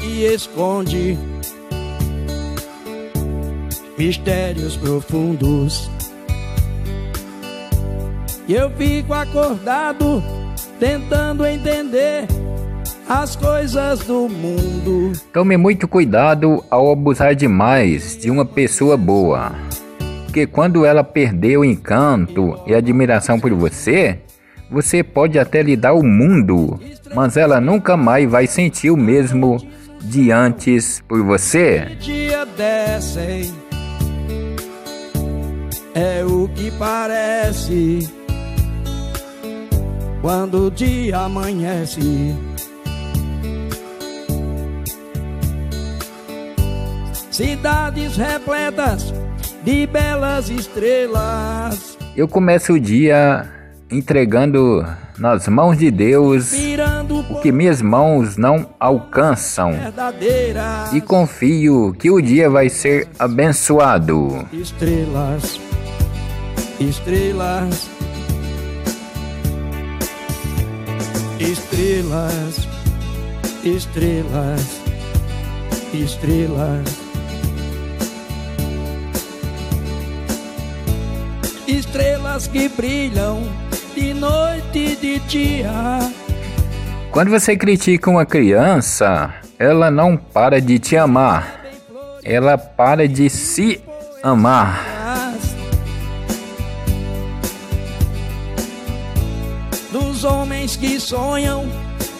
noite esconde mistérios profundos. E eu fico acordado tentando entender as coisas do mundo. Tome muito cuidado ao abusar demais de uma pessoa boa. Porque quando ela perder o encanto e admiração por você, você pode até lhe dar o mundo, mas ela nunca mais vai sentir o mesmo de antes por você. Dia descem, é o que parece quando o dia amanhece. Cidades repletas de belas estrelas. Eu começo o dia entregando nas mãos de Deus o que minhas mãos não alcançam e confio que o dia vai ser abençoado. Estrelas, estrelas, estrelas, estrelas, estrelas. Estrelas que brilham de noite e de dia. Quando você critica uma criança, ela não para de te amar, ela para de se amar. Dos homens que sonham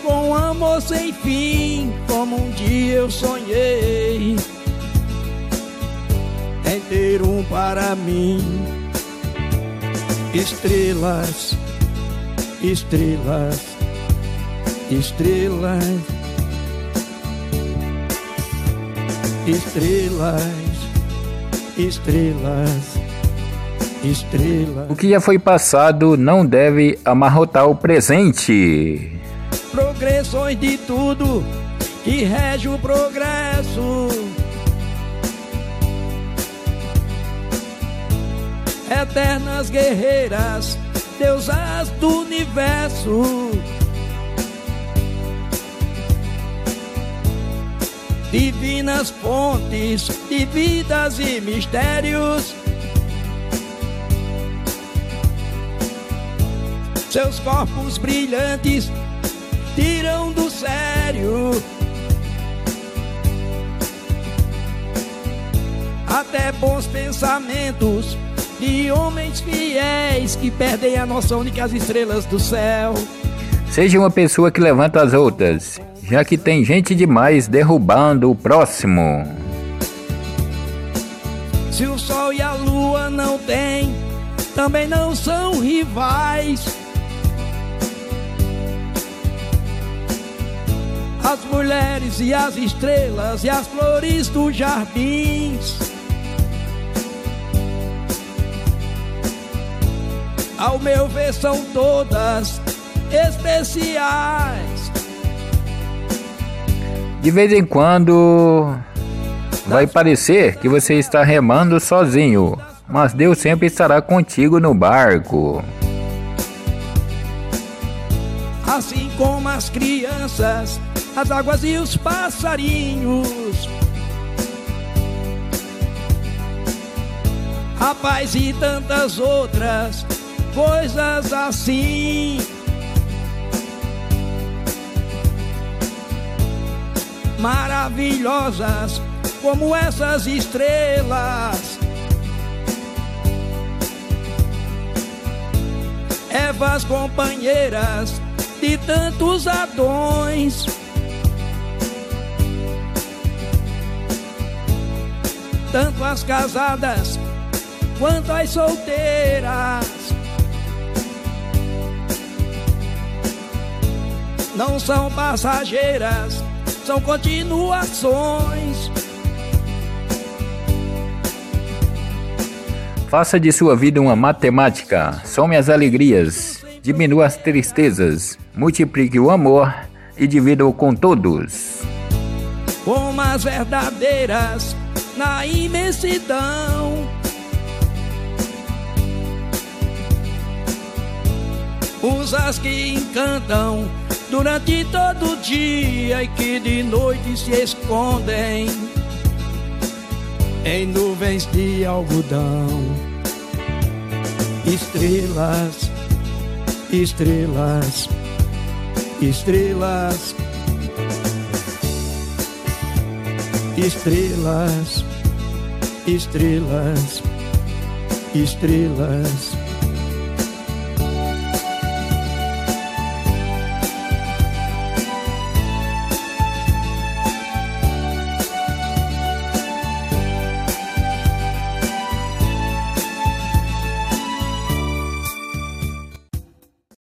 com amor sem fim, como um dia eu sonhei em ter um para mim. Estrelas, estrelas, estrelas, estrelas, estrelas, estrelas. O que já foi passado não deve amarrotar o presente. Progressões de tudo que rege o progresso. Eternas guerreiras, deusas do universo. Divinas fontes de vidas e mistérios. Seus corpos brilhantes tiram do sério. Até bons pensamentos de homens fiéis que perdem a noção de que as estrelas do céu. Seja uma pessoa que levanta as outras, já que tem gente demais derrubando o próximo. Se o sol e a lua não têm, também não são rivais. As mulheres e as estrelas e as flores dos jardins. Ao meu ver, são todas especiais. De vez em quando vai parecer que você está remando sozinho, mas Deus sempre estará contigo no barco. Assim como as crianças, as águas e os passarinhos. A paz e tantas outras coisas assim. Maravilhosas como essas estrelas. Evas companheiras de tantos Adões. Tanto as casadas quanto as solteiras. Não são passageiras, são continuações. Faça de sua vida uma matemática. Some as alegrias, diminua as tristezas, multiplique o amor e divida-o com todos. Como as verdadeiras na imensidão. Usas que encantam durante todo o dia e que de noite se escondem em nuvens de algodão. Estrelas, estrelas, estrelas, estrelas, estrelas, estrelas.